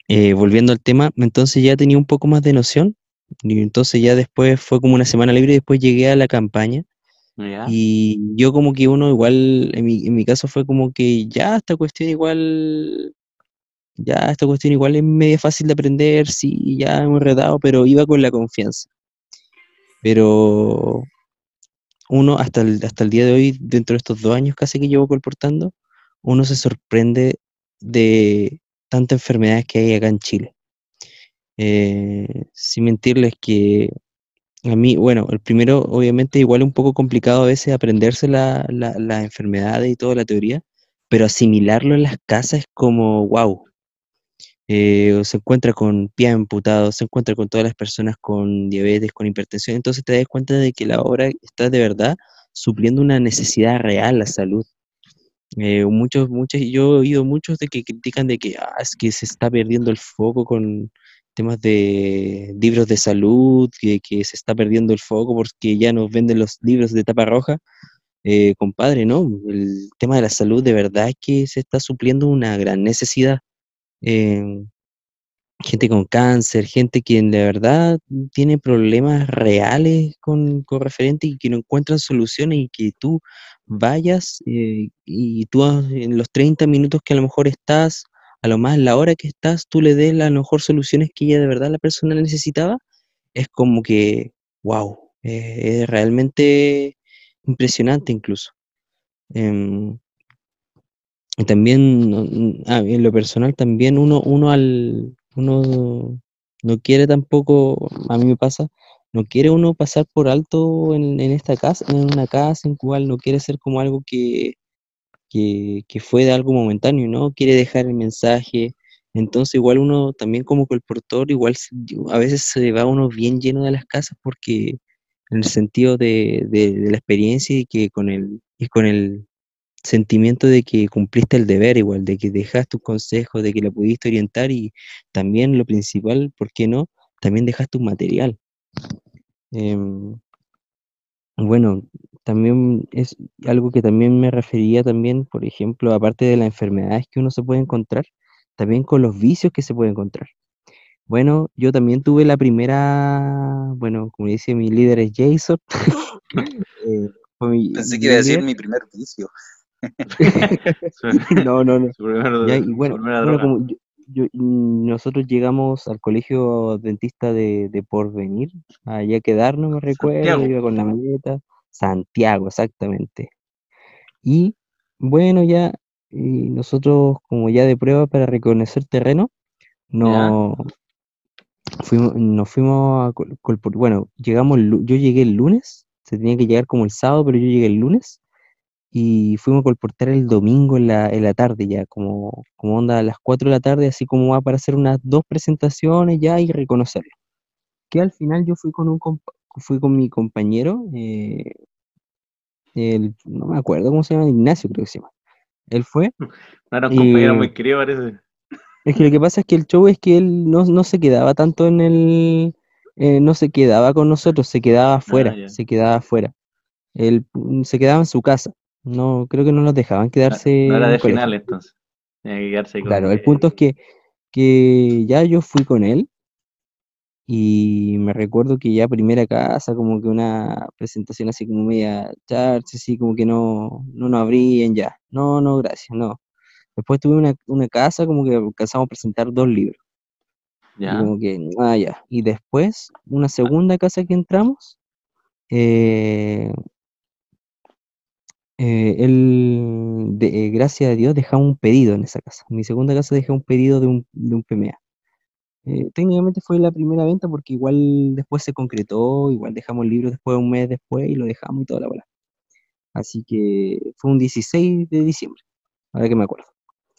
eh, volviendo al tema, entonces ya tenía un poco más de noción, y entonces ya después fue como una semana libre y después llegué a la campaña y yo como que uno igual, en mi, en mi caso fue como que ya esta cuestión igual, ya esta cuestión igual es media fácil de aprender, sí, ya hemos enredado, pero iba con la confianza. Pero uno hasta el, hasta el día de hoy, dentro de estos dos años casi que llevo colportando, uno se sorprende de tantas enfermedades que hay acá en Chile. Eh, sin mentirles que a mí, bueno, el primero obviamente igual un poco complicado a veces aprenderse la, la, las enfermedades y toda la teoría, pero asimilarlo en las casas es como, wow. se encuentra con pie amputado, se encuentra con todas las personas con diabetes, con hipertensión, entonces te das cuenta de que la obra está de verdad supliendo una necesidad real, la salud. Eh, muchos, muchos, yo he oído muchos de que critican de que ah, es que se está perdiendo el foco con temas de libros de salud, que, que se está perdiendo el foco porque ya nos venden los libros de tapa roja. Eh, compadre, ¿no? El tema de la salud de verdad es que se está supliendo una gran necesidad. Eh, gente con cáncer, gente que de verdad tiene problemas reales con, con referente y que no encuentran soluciones y que tú vayas eh, y tú en los 30 minutos que a lo mejor estás, a lo más la hora que estás, tú le des las mejor soluciones que ella de verdad la persona necesitaba, es como que, wow, es realmente impresionante incluso. Em, y también, en lo personal, también uno, uno al, uno no quiere tampoco, a mí me pasa, no quiere uno pasar por alto en, en esta casa, en una casa en cual no quiere ser como algo que, que, que fue de algo momentáneo, ¿no? Quiere dejar el mensaje. Entonces, igual uno también como colportor, igual a veces se va uno bien lleno de las casas porque en el sentido de, de- de la experiencia y que con el, y con el sentimiento de que cumpliste el deber igual, de que dejaste un consejo, de que la pudiste orientar y también lo principal, ¿por qué no? También dejaste un material. Em, bueno, también es algo que también me refería también, por ejemplo, aparte de las enfermedades que uno se puede encontrar, también con los vicios que se puede encontrar. Bueno, yo también tuve la primera, bueno, como dice mi líder es Jason. eh, mi- Pensé mi que iba a decir mi primer vicio. No, no, no. su primer- Ya, y bueno, como yo- yo- nosotros llegamos al colegio dentista de, de Porvenir, allá quedarnos, me recuerdo, iba con la maleta, Santiago, exactamente. Y bueno, ya, y nosotros como ya de prueba para reconocer terreno, no fuimos, nos fuimos a col- colpor- bueno, llegamos, yo llegué el lunes, se tenía que llegar como el sábado, pero yo llegué el lunes y fuimos a colportar el domingo en la, en la tarde ya, como, como onda a las 4 de la tarde, así como va para hacer unas dos presentaciones ya y reconocerlo. Que al final yo fui con un compa- fui con mi compañero, eh, el, no me acuerdo cómo se llama, Ignacio creo que se llama. Él fue, No era un compañero muy querido, parece. es que lo que pasa es que el show es que él no, no se quedaba tanto en el, eh, no se quedaba con nosotros, se quedaba afuera, ya. se quedaba afuera. Él mm, se quedaba en su casa. No, creo que no nos dejaban quedarse No era de colegio. final, entonces. Tenía que quedarse con Claro, el punto es que, que ya yo fui con él y me recuerdo que ya primera casa, como que una presentación así como media charcha, así como que no, no nos abrían ya. No, no, gracias, no. Después tuve una, una casa como que alcanzamos a presentar dos libros. Y Ya. como que, ah, ya. Y después, una segunda casa que entramos, eh, eh, él, de- eh, gracias a Dios, dejamos un pedido en esa casa. En mi segunda casa dejé un pedido de un, de un PMA. Eh, técnicamente fue la primera venta porque igual después se concretó, igual dejamos el libro después un mes después y lo dejamos y toda la bola. Así que fue un 16 de diciembre, ahora que me acuerdo.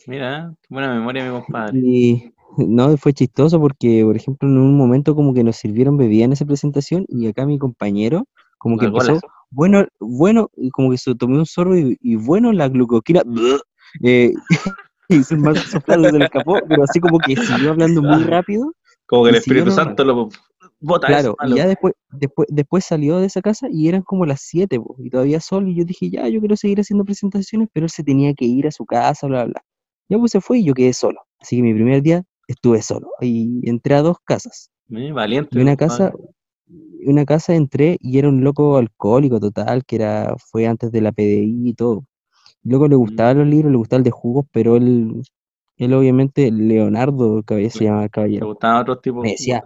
Mira, buena memoria, mi compadre. Y no, fue chistoso porque, por ejemplo, en un momento como que nos sirvieron bebida en esa presentación y acá mi compañero como que Una cola. Bueno, bueno, como que se tomó un zorro y, y bueno, la glucoquina, eh, y se me soplarlo se le escapó, pero así como que siguió hablando muy rápido. Como que el Espíritu. Santo lo bota Claro, eso, y malo. ya después, después, después salió de esa casa y eran como las 7 po, y todavía solo, y yo dije, ya, yo quiero seguir haciendo presentaciones, pero él se tenía que ir a su casa, bla, bla, bla. Ya pues se fue y yo quedé solo. Así que mi primer día estuve solo. Y entré a dos casas. Eh, valiente. Y una casa, una casa entré y era un loco alcohólico total, que era, fue antes de la PDI y todo. Loco le gustaban los libros, le gustaba el de jugos, pero él, él obviamente, Leonardo, caballero, se llama el caballero, gustaban otros tipos Me de decía,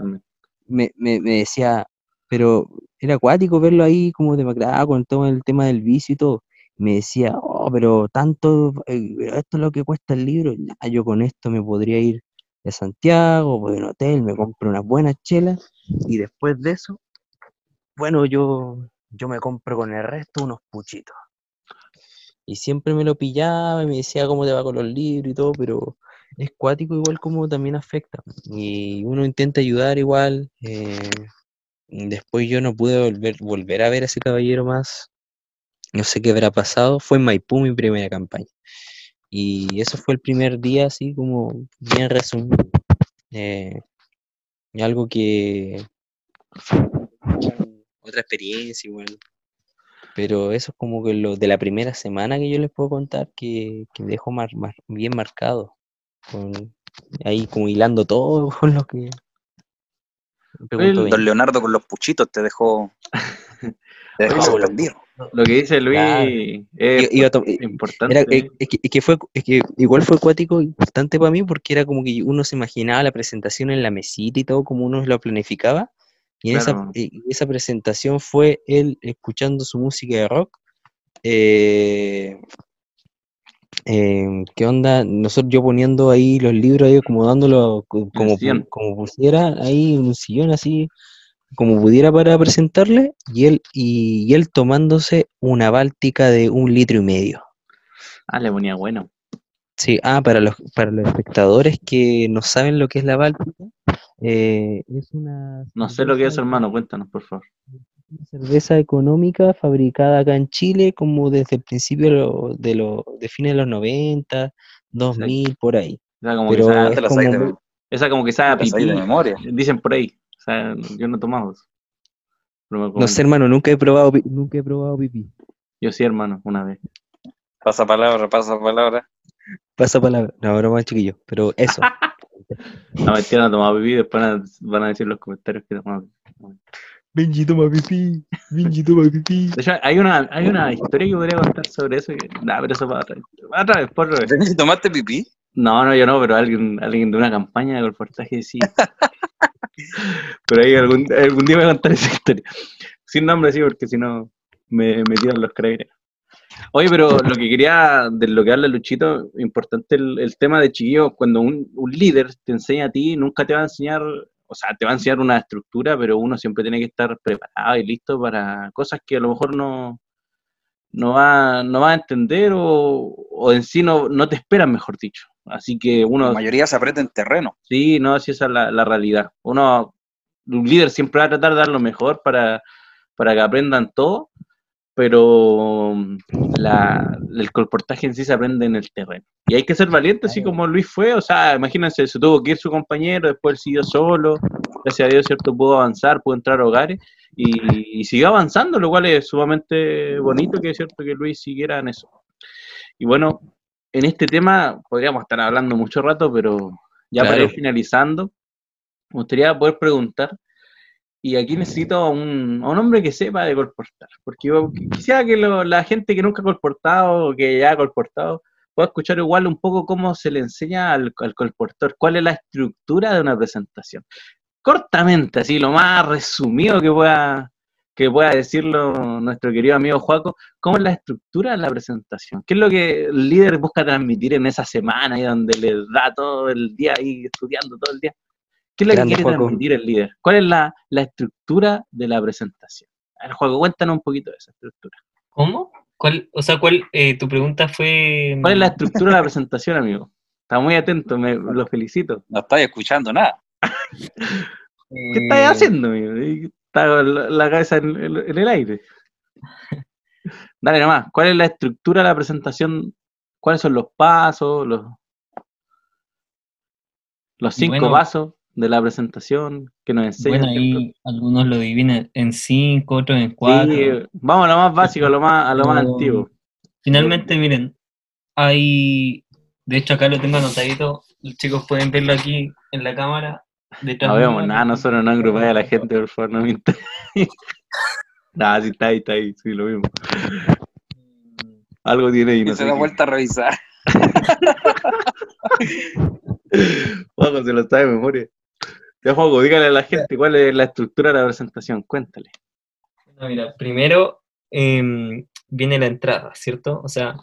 me, me, me decía, pero era acuático verlo ahí como demacrado con todo el tema del vicio y todo. Me decía, oh, pero tanto, eh, esto es lo que cuesta el libro. Ya, yo con esto me podría ir a Santiago, voy a un hotel, me compro unas buenas chelas y después de eso, bueno, yo, yo me compro con el resto unos puchitos. Y siempre me lo pillaba y me decía cómo te va con los libros y todo, pero es cuático igual como también afecta. Y uno intenta ayudar igual. eh, después yo no pude volver, volver a ver a ese caballero más. No sé qué habrá pasado. Fue en Maipú mi primera campaña. Y eso fue el primer día, así como bien resumido. Eh, algo que... Otra experiencia igual. Pero eso es como que lo de la primera semana que yo les puedo contar que, que me dejó mar- mar- bien marcado. Con, ahí como hilando todo con lo que... El- Don. Leonardo con los puchitos te dejó, te dejó sorprendido. Lo que dice Luis Claro. es eh, importante. Era, eh, es, que, es que fue, es que igual fue acuático importante para mí porque era como que uno se imaginaba la presentación en la mesita y todo como uno lo planificaba. Y en Claro. esa, eh, esa presentación fue él escuchando su música de rock. eh, em, ¿qué onda? Nosotros yo poniendo ahí los libros ahí acomodándolo como, sillón. como pusiera ahí en un sillón así como pudiera para presentarle y él y, y él tomándose una báltica de un litro y medio. Ah, le ponía bueno. Sí, ah, para los, para los espectadores que no saben lo que es la Báltica, eh, es una No sé lo que es, hermano. Cuéntanos, por favor. una cerveza económica fabricada acá en Chile como desde el principio de, lo- de, lo- de fines de los 90, 2000, por ahí. Esa como Pero que sabe, es como de, esa como que sabe de memoria. Dicen por ahí. O sea, yo no he tomado eso. No sé, hermano, nunca he probado, nunca he probado pipí. Yo sí, hermano, una vez. Pasa palabra, pasa palabra. Pasa palabra. No, broma, chiquillo, pero eso. La mentira no tomaba pipí, después van a, van a decir en los comentarios que tomaba pipí. Benji toma pipí, Benji toma pipí. De hecho, hay una, hay una historia que podría contar sobre eso. Que, nah, pero eso para otra vez. Para otra vez, por otra vez. ¿Tenés que tomarte pipí? No, no, yo no, pero alguien, alguien de una campaña de colportaje sí. pero ahí algún, algún día voy a contar esa historia. Sin nombre, sí, porque si no me, me tiran los craneos. Oye, pero lo que quería, de lo que habla Luchito, importante el, el tema de chiquillo, cuando un, un líder te enseña a ti, nunca te va a enseñar, o sea, te va a enseñar una estructura, pero uno siempre tiene que estar preparado y listo para cosas que a lo mejor no, no, va, no va a entender o, o en sí no, no te esperan, mejor dicho. Así que La uno, mayoría se aprieta en terreno. sí, no, sí, esa es la, la realidad. Uno, un líder siempre va a tratar de dar lo mejor para, para que aprendan todo, pero mm, la, el colportaje en sí se aprende en el terreno. Y hay que ser valiente, así como Luis fue, o sea, imagínense, se tuvo que ir su compañero, después él siguió solo, gracias a Dios, ¿cierto? Pudo avanzar, pudo entrar a hogares, y, y siguió avanzando, lo cual es sumamente bonito que es cierto que Luis siguiera en eso. Y bueno, en este tema podríamos estar hablando mucho rato, pero ya para ir finalizando, me gustaría poder preguntar, y aquí necesito a un, un hombre que sepa de colportar, porque yo quisiera que la gente que nunca ha colportado o que ya ha colportado pueda escuchar igual un poco cómo se le enseña al, al colportor, cuál es la estructura de una presentación. Cortamente, así, lo más resumido que pueda, que pueda decirlo nuestro querido amigo Juaco, ¿cómo es la estructura de la presentación? ¿Qué es lo que el líder busca transmitir en esa semana ahí donde le da todo el día ahí estudiando todo el día? ¿Qué es lo Grande, que quiere transmitir el líder? ¿Cuál es la, la estructura de la presentación? A ver, Juaco, cuéntanos un poquito de esa estructura. ¿Cómo? ¿Cuál, o sea, cuál, eh, tu pregunta fue... ¿Cuál es la estructura de la presentación, amigo? Está muy atento, me, lo felicito. No estáis escuchando nada. ¿Qué estás haciendo, amigo? Está con la, cabeza en, en- en el aire. Dale nomás, ¿cuál es la estructura de la presentación? ¿Cuáles son los pasos, los, los cinco Bueno. pasos de la presentación que nos enseñan? Bueno, ahí algunos lo dividen en cinco, otros en cuatro. Sí, vamos a lo más básico, a lo más, a lo más Pero, antiguo. Finalmente, miren, hay, de hecho acá lo tengo anotadito, los chicos pueden verlo aquí en la cámara. Detrás No vemos nada, nosotros no agrupáis a la gente, por favor, no mientas. Nada, sí está ahí, está ahí, sí, lo mismo. Algo tiene ahí, Y no se da qué. vuelta a revisar. Juaco se lo sabe de memoria. Ya, Juaco, dígale a la gente cuál es la estructura de la presentación, cuéntale. No, mira, primero em, viene la entrada, ¿cierto? O sea,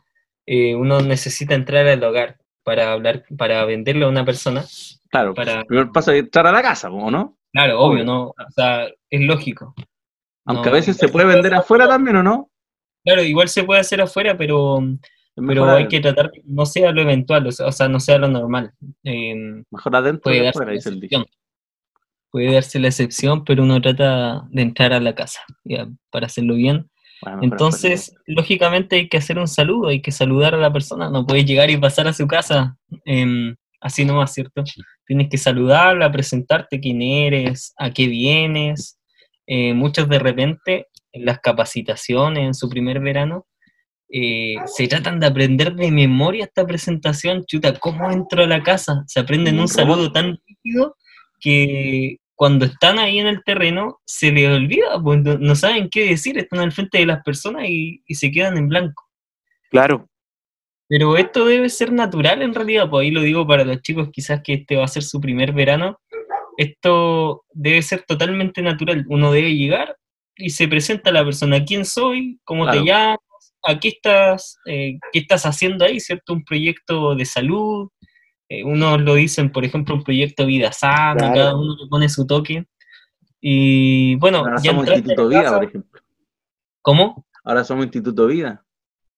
eh, uno necesita entrar al hogar para hablar, para venderle a una persona. Claro, Para- el primer paso es entrar a la casa, ¿o no? Claro, obvio, ¿no? O sea, es lógico. Aunque a veces se puede vender afuera afuera. también, ¿o no? Claro, igual se puede hacer afuera, pero, pero hay que tratar que no sea lo eventual, o sea, no sea lo normal. Em, mejor adentro puede que afuera, la dice el dicho. Puede darse la excepción, pero uno trata de entrar a la casa, ya, para hacerlo bien. Bueno, Entonces, lógicamente hay que hacer un saludo, hay que saludar a la persona, no puedes llegar y pasar a su casa em, así nomás, ¿cierto? Tienes que saludarla, presentarte quién eres, a qué vienes. Eh, muchos de repente, en las capacitaciones, en su primer verano, eh, se tratan de aprender de memoria esta presentación, chuta, ¿cómo entro a la casa? Se aprenden Un saludo tan rápido que cuando están ahí en el terreno se les olvida, pues no, no saben qué decir, están al frente de las personas y, y se quedan en blanco. Claro, Pero esto debe ser natural en realidad, pues ahí lo digo para los chicos quizás que este va a ser su primer verano, esto debe ser totalmente natural, uno debe llegar y se presenta a la persona, ¿quién soy? ¿Cómo Claro. te llamas? ¿A qué estás, eh, qué estás haciendo ahí? ¿Cierto? Un proyecto de salud, eh, unos lo dicen, por ejemplo, un proyecto vida sana, Claro. cada uno le pone su toque. Y bueno, Ahora ya somos Instituto Vida, casa. por ejemplo. ¿Cómo? Ahora somos Instituto Vida.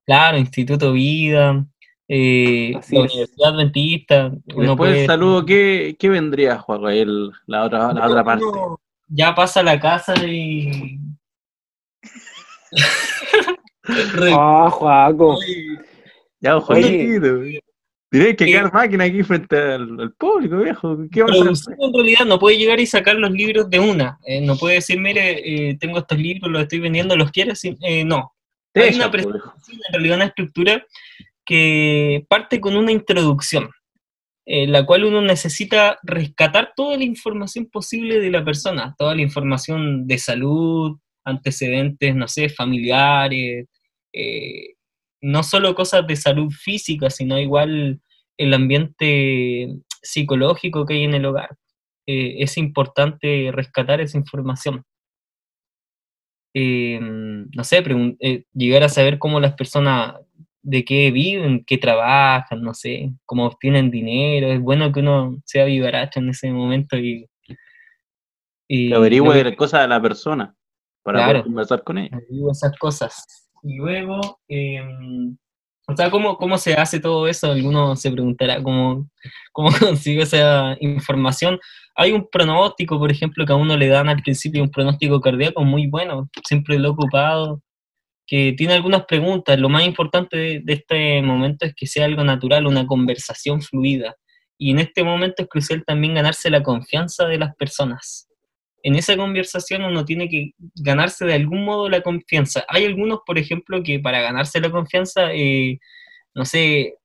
Claro, Instituto Vida, eh, la. Universidad Adventista. Uno después puede- el saludo, ¿qué, qué vendría, Juaco? Ahí el- la, otra, la otra parte. ya pasa a la casa y. Re- Ah, Juaco. Ya, Oye. Tienes que quedar máquina aquí frente al, al público, viejo. ¿Qué va a hacer? en realidad no puede llegar y sacar los libros de una. eh, no puede decir, mire, eh, tengo estos libros, los estoy vendiendo, ¿los quieres? Eh, no. Hay una pues, presentación, en realidad una estructura que parte con una introducción, en la cual uno necesita rescatar toda la información posible de la persona, toda la información de salud, antecedentes, no sé, familiares, eh, no solo cosas de salud física, sino igual el ambiente psicológico que hay en el hogar. Eh, es importante rescatar esa información. eh, no sé, eh, llegar a saber cómo las personas, de qué viven, qué trabajan, no sé, cómo obtienen dinero. Es bueno que uno sea vivaracho en ese momento y... y Que averigüe las cosas de la persona para Claro. poder conversar con ella. digo esas cosas. Y luego, em, o sea, ¿cómo, ¿cómo se hace todo eso? Alguno se preguntará cómo, cómo consigo esa información. Hay un pronóstico, por ejemplo, que a uno le dan al principio un pronóstico cardíaco muy bueno, siempre lo he ocupado, que tiene algunas preguntas. Lo más importante de este momento es que sea algo natural, una conversación fluida. Y en este momento es crucial también ganarse la confianza de las personas en esa conversación uno tiene que ganarse de algún modo la confianza. Hay algunos, por ejemplo, que para ganarse la confianza, eh, no sé,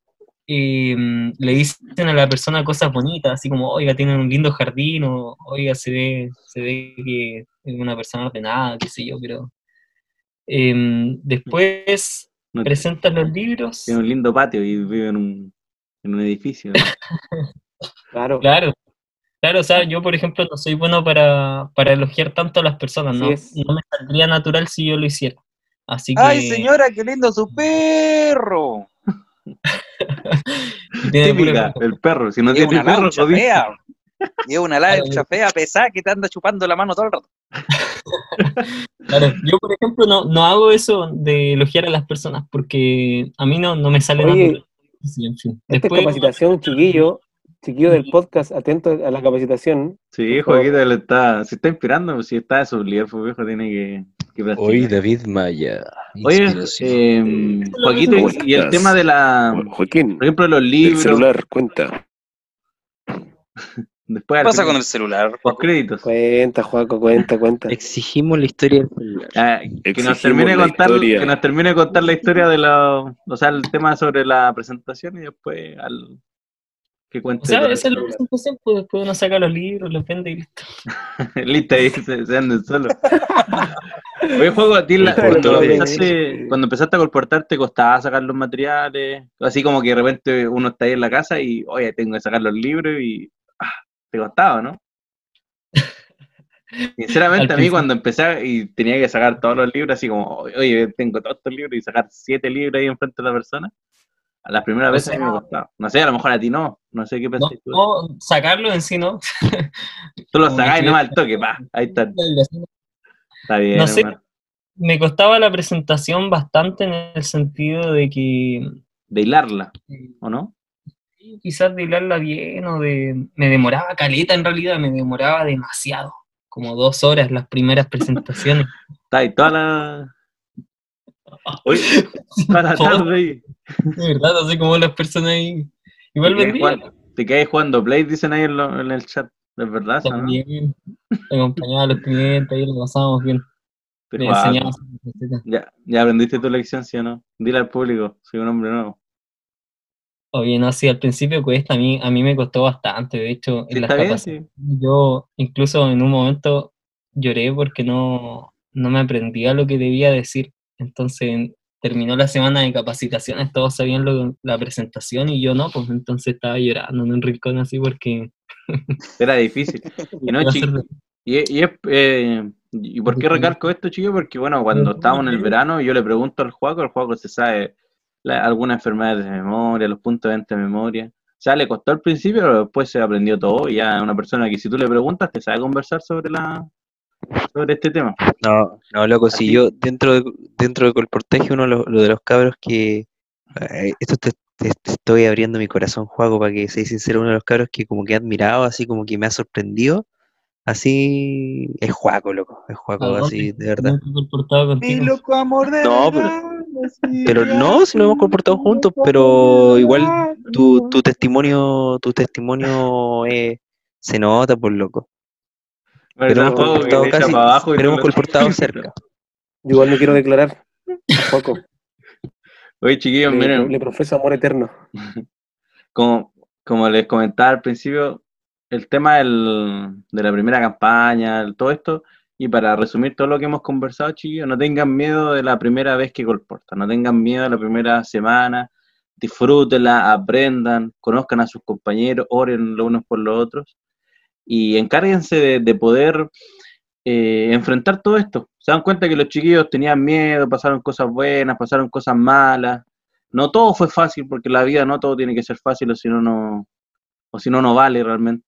eh, le dicen a la persona cosas bonitas, así como, oiga, tiene un lindo jardín, o oiga, se ve, se ve que es una persona ordenada, qué sé yo, pero eh, después No, presentan los libros. Tiene un lindo patio y vive en un, en un edificio. Claro. Claro, claro, o sea, yo por ejemplo no soy bueno para, para elogiar tanto a las personas, no, no me saldría natural si yo lo hiciera. Así que ¡Ay, señora, qué lindo su perro! tiene Típica, el perro. Si no tiene una perro, jodiste. fea. Es una laucha fea, pesada, que te anda chupando la mano todo el rato. claro, yo por ejemplo no, no hago eso de elogiar a las personas porque a mí no, no me sale Oye, natural. Sí, en fin. Esta es Después, capacitación, chiquillo, chiquillo del podcast, atento a la capacitación. Sí. Joaquito le está, se está inspirando, pues, si está de su líder, pues viejo, tiene que, que practicar. Hoy David Maya. Oye, eh, Joaquito, ¿Cómo y el tema de la, Joaquín, por ejemplo, los el libros, celular cuenta. después ¿Qué pasa con el celular? los créditos. Cuenta, Juaco, cuenta, cuenta. Exigimos la historia del celular. Ah, que nos termine contar, historia. que nos termine de contar la historia de la, o sea, el tema sobre la presentación y después al que cuente. o sea, esa es la el presentación, pues después uno saca los libros, los vende y listo. Listo, ahí se, se anden solos. Oye, juego, a ti la- cuando, empezaste, cuando empezaste a colportar, ¿te costaba sacar los materiales? Así como que de repente uno está ahí en la casa y, oye, tengo que sacar los libros y ah, te costaba, ¿no? Sinceramente, a mí cuando empecé y tenía que sacar todos los libros, así como, oye, tengo todos estos libros y sacar siete libros ahí enfrente de la persona, las primeras O veces a mí me costaba. No sé, a lo mejor a ti no, no sé qué No, pensás tú. no, sacarlo en sí, ¿no? Tú lo como sacás y que- no al toque, pa, ahí está, está bien. No sé. hermano. Me costaba la presentación bastante en el sentido de que De hilarla, ¿o no? quizás de hilarla bien o de... Me demoraba caleta en realidad, me demoraba demasiado, como dos horas las primeras presentaciones. Está ahí toda la... Oye, la tarde. De verdad, no sé cómo las personas ahí... Igual Te Te quedas jugando Play, dicen ahí en, lo- en el chat. ¿Es verdad no? También acompañaba a los clientes, ahí lo pasábamos bien. Enseñábamos recetas. Ya, ya aprendiste tu lección, ¿sí o no? Dile al público, soy un hombre nuevo. Oye, no, sí, al principio cuesta, a mí, a mí me costó bastante, de hecho, en las bien, sí. yo incluso en un momento lloré porque no, no me aprendía lo que debía decir. Entonces terminó la semana de capacitaciones, todos sabían lo- la presentación y yo no, pues entonces estaba llorando en un rincón así porque... Era difícil. Y, no, iba a chi- ser de- y, y es, eh, ¿y por qué recalco esto, chicos? Porque, bueno, cuando estábamos en el verano, yo le pregunto al Juaco, el Juaco se sabe la- algunas enfermedades de memoria, los puntos de venta de memoria. O sea, le costó al principio, pero después se aprendió todo y ya una persona que si tú le preguntas te sabe conversar sobre la sobre este tema. No, no, loco, si yo dentro de, dentro de Colportaje, uno de los, lo de los cabros que. eh, esto te, te- te estoy abriendo mi corazón, Juaco, para que seas sincero, uno de los cabros que como que he admirado, así como que me ha sorprendido, así es Juaco, loco, es Juaco, ¿A dónde? así, de verdad. Mi loco amor de No, Pero no, si nos hemos comportado juntos, pero igual tu, tu testimonio, tu testimonio eh, se nota, por loco. Pero ¿Verdad, hemos Juaco, que colportado te echa casi, para abajo y pero no colportado cerca. Yo igual me quiero declarar. Juaco, Oye, chiquillos, le, miren, le profeso amor eterno. como, como les comentaba al principio, el tema del- de la primera campaña, el- todo esto, y para resumir todo lo que hemos conversado, chiquillos, no tengan miedo de la primera vez que colportan, no tengan miedo de la primera semana, disfrútenla, aprendan, conozcan a sus compañeros, oren los unos por los otros, y encárguense de, de poder eh, enfrentar todo esto. se dan cuenta que los chiquillos tenían miedo, pasaron cosas buenas, pasaron cosas malas. No todo fue fácil, porque la vida no todo tiene que ser fácil, o si no, no, o si no, no vale realmente.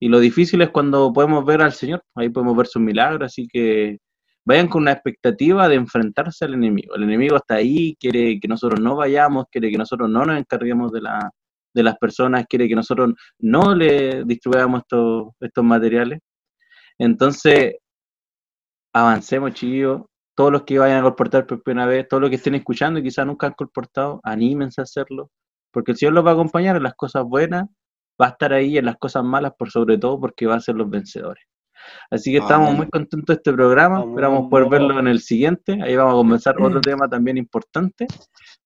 Y lo difícil es cuando podemos ver al Señor, ahí podemos ver sus milagros, así que vayan con una expectativa de enfrentarse al enemigo. El enemigo está ahí, quiere que nosotros no vayamos, quiere que nosotros no nos encarguemos de, la, de las personas, quiere que nosotros no le distribuyamos estos, estos materiales. Entonces, avancemos, chiquillos. Todos los que vayan a colportar por primera vez, todos los que estén escuchando y quizás nunca han colportado, anímense a hacerlo, porque el Señor los va a acompañar en las cosas buenas, va a estar ahí en las cosas malas, por sobre todo porque va a ser los vencedores. Así que estamos Amén. muy contentos de este programa, esperamos poder verlo en el siguiente, ahí vamos a comenzar otro tema también importante,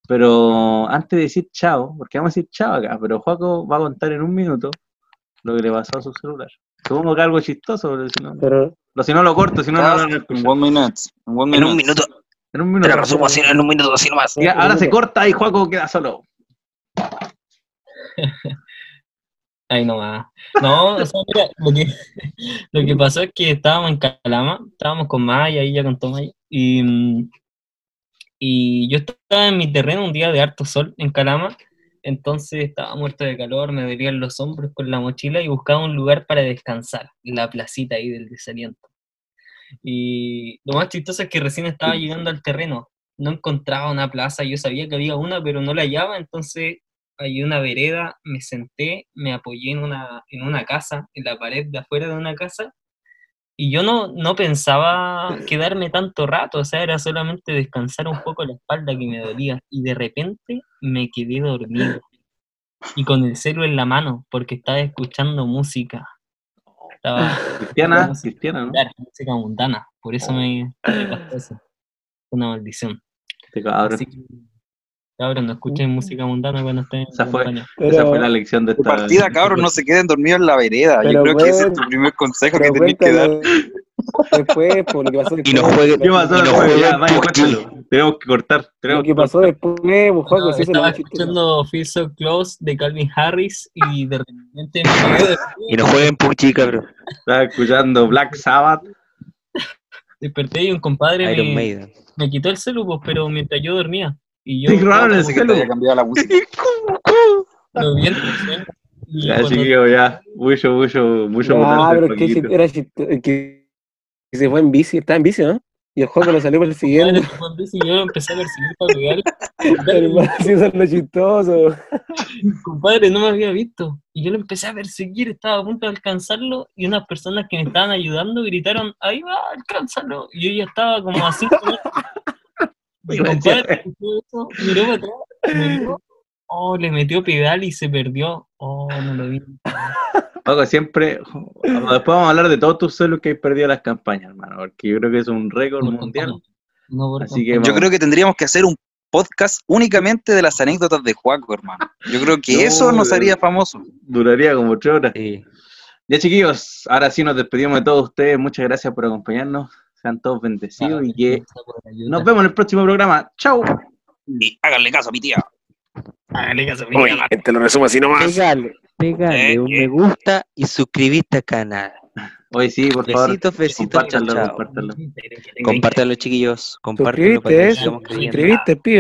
pero antes de decir chao, porque vamos a decir chao acá, pero Juaco va a contar en un minuto lo que le pasó a su celular. Supongo que algo chistoso, pero si no, Pero lo- si no lo corto, si no, no, no, En one minute. En one En un minuto, en un te minuto. lo resumo así, en un minuto así nomás. Ya, ahora se corta y Juaco queda solo. Ahí nomás. No, o sea, mira, lo que, lo que pasó es que estábamos en Calama, estábamos con Maya, y ya contó Maya, y, y yo estaba en mi terreno un día de harto sol en Calama, entonces estaba muerto de calor, me dolían los hombros con la mochila y buscaba un lugar para descansar, la placita ahí del desaliento. Y lo más chistoso es que recién estaba llegando al terreno, no encontraba una plaza, yo sabía que había una, pero no la hallaba, entonces hay una vereda, me senté, me apoyé en una, en una casa, en la pared de afuera de una casa, y yo no, no pensaba quedarme tanto rato, o sea, era solamente descansar un poco la espalda que me dolía, y de repente me quedé dormido, y con el celo en la mano, porque estaba escuchando música. Estaba Cristiana, música cristiana, ¿no? música mundana, por eso me, me pasó eso. Una maldición. Este cabrón. Así que, cabrón, no escuchen música mundana cuando estén en Esa fue-. Esa fue la lección de esta partida, cabros, no se queden dormidos en la vereda. Yo creo que ese es tu primer consejo que tenés que dar. después, por lo que pasó Y no después. juegue- ¿Qué pasó no después? jueguen Ya, vaya. Tenemos que cortar. Lo Tenemos que pasó después, pues, Juaco, No, lo estaba escuchando Feel So Close de Calvin Harris y de repente Y no jueguen PUBG, cabrón. Estaba escuchando Black Sabbath. desperté y un compadre Iron me, Maiden. me quitó el celu, pues, pero mientras yo dormía. Y yo el Como que te haya cambiado la música. lo vi en el Ya, chiquillo, ya. Mucho, mucho, mucho Ah, pero el es que Paquito. era chistoso. el que que se fue en bici, estaba en bici, ¿no? Y el juego lo salió en bici y yo empecé a perseguir para pegar. Hermano, sí, eso es lo chistoso. compadre no me había visto. Y yo lo empecé a perseguir, estaba a punto de alcanzarlo y unas personas que me estaban ayudando gritaron, ahí va, alcánzalo. Y yo ya estaba como así. Eso, miró para atrás, oh, le metió pedal y se perdió. Oh, no lo vi. Paco, siempre. Después vamos a hablar de todos tus celos que hay perdido en las campañas, hermano. Porque yo creo que es un récord mundial. No Así que. Yo creo que tendríamos que hacer un podcast únicamente de las anécdotas de Juaco, hermano. Yo creo que No, eso nos haría famoso. Duraría como tres horas. Sí. Ya, chiquillos, ahora sí nos despedimos de todos ustedes. Muchas gracias por acompañarnos. Sean todos bendecidos y que nos vemos en el próximo programa. Chao. Y háganle caso a mi tía. Hágale caso a mi Oye, mamá. te lo resumo así nomás. Pégale, pégale Eh, un eh. me gusta y suscribiste al canal. Hoy sí, por favor. Besitos, besitos, compártanlo, chao. compártanlo. Compártanlo, chiquillos. Compártanlo para que Suscribiste, creyendo. Suscribiste, pibe.